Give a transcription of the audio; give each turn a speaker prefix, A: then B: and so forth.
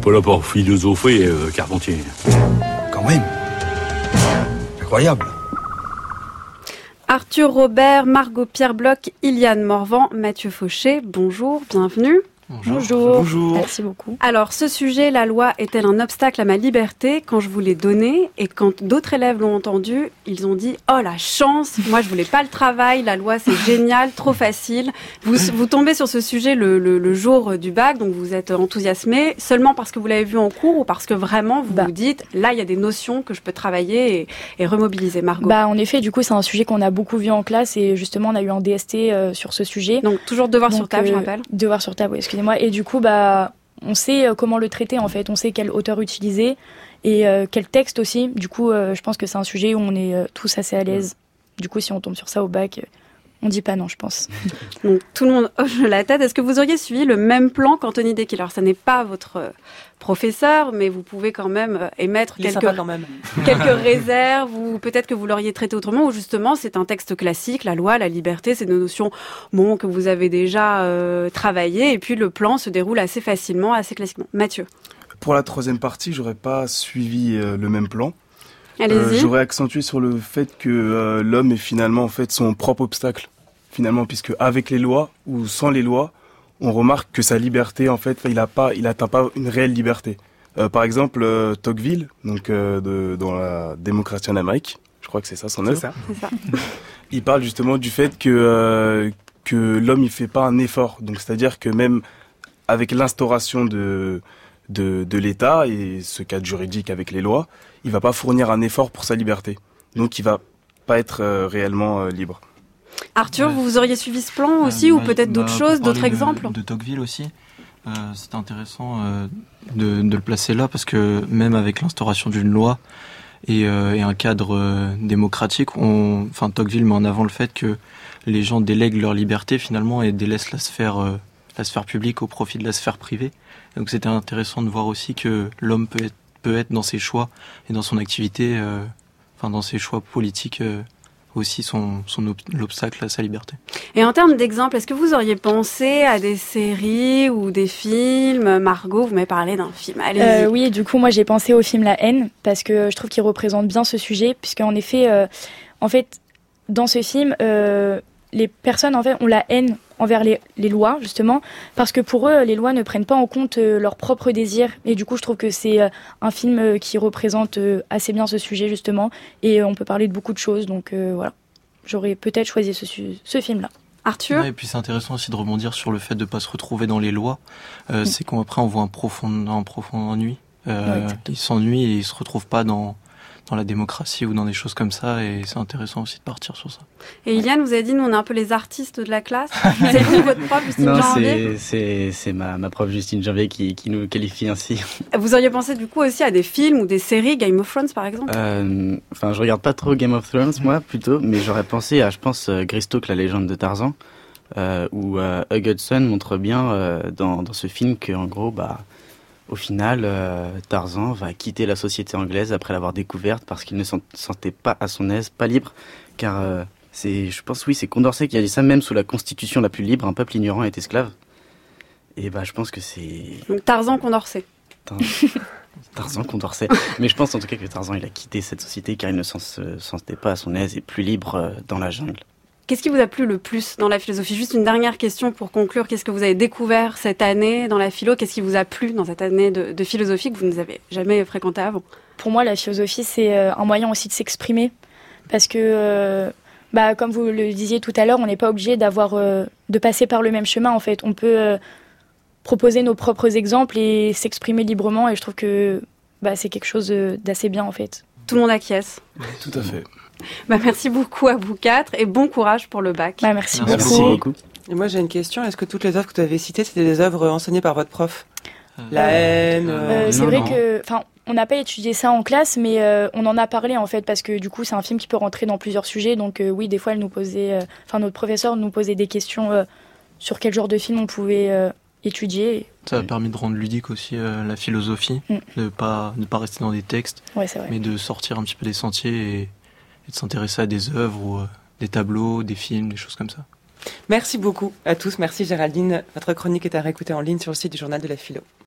A: pas là pour philosopher, euh, Carpentier.
B: Quand même. Incroyable.
C: Arthur Robert, Margot Pierre Bloch, Iliane Morvan, Mathieu Fauché, bonjour, bienvenue.
D: Bonjour.
B: Bonjour.
D: Merci beaucoup.
C: Alors, ce sujet, la loi est-elle un obstacle à ma liberté Quand je vous l'ai donné et quand d'autres élèves l'ont entendu, ils ont dit Oh la chance Moi, je voulais pas le travail, la loi c'est génial, trop facile. Vous, vous tombez sur ce sujet le, le- le jour du bac, donc vous êtes enthousiasmé seulement parce que vous l'avez vu en cours ou parce que vraiment vous
D: Bah.
C: vous dites Là, il y a des notions que je peux travailler et, et remobiliser. Margot?
D: Bah, en effet, du coup, c'est un sujet qu'on a beaucoup vu en classe et justement, on a eu un DST euh, sur ce sujet.
C: donc, toujours devoir sur table, je
D: euh,
C: rappelle?
D: Devoir sur table, oui, excusez-moi. Et du coup, bah, on sait euh, comment le traiter en fait. On sait quel auteur utiliser et euh, quel texte aussi. Du coup, euh, je pense que c'est un sujet où on est tous assez à l'aise. Du coup, si on tombe sur ça au bac, on dit pas non, je pense.
C: Donc tout le monde hoche la tête. Est-ce que vous auriez suivi le même plan qu'Anthony Dekiel Alors ça n'est pas votre euh, professeur, mais vous pouvez quand même euh, émettre
E: Il
C: quelques,
E: sympa quand même.
C: quelques réserves ou peut-être que vous l'auriez traité autrement ou justement c'est un texte classique, la loi, la liberté, c'est des notions bon, que vous avez déjà euh, travaillées et puis le plan se déroule assez facilement, assez classiquement. Mathieu,
F: Pour la troisième partie, j'aurais pas suivi euh, le même plan. Euh,
C: allez-y.
F: j'aurais accentué sur le fait que euh, l'homme est finalement en fait son propre obstacle. Finalement, puisque avec les lois ou sans les lois, on remarque que sa liberté, en fait, il a pas, il atteint pas une réelle liberté. Euh, par exemple, euh, Tocqueville, donc euh, de, dans la démocratie en Amérique, je crois que c'est ça son œuvre.
C: C'est ça.
F: il parle justement du fait que euh, que l'homme il fait pas un effort. Donc c'est-à-dire que même avec l'instauration de de, de l'État et ce cadre juridique avec les lois, il va pas fournir un effort pour sa liberté. Donc il va pas être euh, réellement euh, libre.
C: Arthur,
G: Ouais.
C: vous auriez suivi ce plan aussi
G: Euh,
C: ou
G: bah,
C: peut-être d'autres
G: bah,
C: choses, d'autres exemples?
G: De, Tocqueville aussi. Euh, c'est intéressant euh, de, de le placer là parce que même avec l'instauration d'une loi et, et un cadre démocratique, on, enfin Tocqueville met en avant le fait que les gens délèguent leur liberté finalement et délaissent la sphère, la sphère publique au profit de la sphère privée. Donc c'était intéressant de voir aussi que l'homme peut être, peut être dans ses choix et dans son activité, euh, enfin dans ses choix politiques euh, aussi son, son ob- l'obstacle à sa liberté.
C: Et en termes d'exemples, est-ce que vous auriez pensé à des séries ou des films? Margot, vous m'avez parlé d'un film. Allez-y.
D: Euh, oui, du coup, moi j'ai pensé au film La haine parce que je trouve qu'il représente bien ce sujet, puisque en effet, euh, en fait, dans ce film, euh, les personnes en fait ont la haine envers les, les lois justement parce que pour eux, les lois ne prennent pas en compte euh, leurs propres désirs. Et du coup, je trouve que c'est euh, un film euh, qui représente euh, assez bien ce sujet justement, et euh, on peut parler de beaucoup de choses. Donc euh, voilà, j'aurais peut-être choisi ce, film-là.
C: Arthur?
G: Ouais, et puis c'est intéressant aussi de rebondir sur le fait de ne pas se retrouver dans les lois. Euh,
D: Mm.
G: C'est qu'après on voit un profond, un profond ennui. Euh,
D: Ouais,
G: il s'ennuie et il se retrouve pas dans, dans la démocratie ou dans des choses comme ça. Et c'est intéressant aussi de partir sur ça.
C: et Iliane, vous avez dit, nous on est un peu les artistes de la classe. c'est vous votre prof, Justine
H: Non,
C: Janvier
H: c'est- c'est c'est ma, ma prof Justine Janvier qui, qui nous qualifie ainsi.
C: Vous auriez pensé du coup aussi à des films ou des séries, Game of Thrones par exemple?
H: Euh, Enfin, je regarde pas trop Game of Thrones, moi, plutôt, mais j'aurais pensé à, je pense, euh, Greystoke, la légende de Tarzan, euh, où euh, Hugh Hudson montre bien euh, dans, dans ce film que, en gros, bah, au final, euh, Tarzan va quitter la société anglaise après l'avoir découverte parce qu'il ne se sentait pas à son aise, pas libre, car euh, c'est, je pense, oui, c'est Condorcet qui a dit ça, même sous la constitution la plus libre, un peuple ignorant est esclave. Et bah, je pense que c'est
C: Tarzan Condorcet.
H: Tar- Tarzan Condorcet. Mais je pense en tout cas que Tarzan, il a quitté cette société car il ne s'en- se sentait pas à son aise et plus libre euh, dans la jungle.
C: Qu'est-ce qui vous a plu le plus dans la philosophie? Juste une dernière question pour conclure. Qu'est-ce que vous avez découvert cette année dans la philo? Qu'est-ce qui vous a plu dans cette année de, de philosophie que vous n'avez jamais fréquenté avant?
D: Pour moi, la philosophie, c'est euh, un moyen aussi de s'exprimer. Parce que, euh, bah, comme vous le disiez tout à l'heure, on n'est pas obligé d'avoir, euh, de passer par le même chemin, en fait. On peut euh, proposer nos propres exemples et s'exprimer librement. Et je trouve que bah, c'est quelque chose d'assez bien, en fait.
C: Tout le monde acquiesce.
F: Tout à fait.
C: Bah, merci beaucoup à vous quatre et bon courage pour le bac.
D: Bah, merci,
G: Merci
D: beaucoup.
H: beaucoup.
E: Et moi, j'ai une question. Est-ce que toutes les œuvres que tu avais citées, c'était des œuvres enseignées par votre prof? La haine.
D: Euh,
E: euh,
D: c'est vrai
G: non.
D: que, enfin, on n'a pas étudié ça en classe, mais euh, on en a parlé en fait parce que du coup, c'est un film qui peut rentrer dans plusieurs sujets. Donc euh, oui, des fois, elle nous posait, euh, enfin, notre professeur nous posait des questions euh, sur quel genre de film on pouvait euh, étudier.
G: Ça a permis de rendre ludique aussi euh, la philosophie,
D: Mm.
G: de pas de pas rester dans des textes,
D: Ouais, c'est vrai.
G: mais de sortir un petit peu des sentiers et, de s'intéresser à des œuvres ou euh, des tableaux, des films, des choses comme ça.
E: Merci beaucoup à tous. Merci Géraldine. Votre chronique est à réécouter en ligne sur le site du journal de la philo.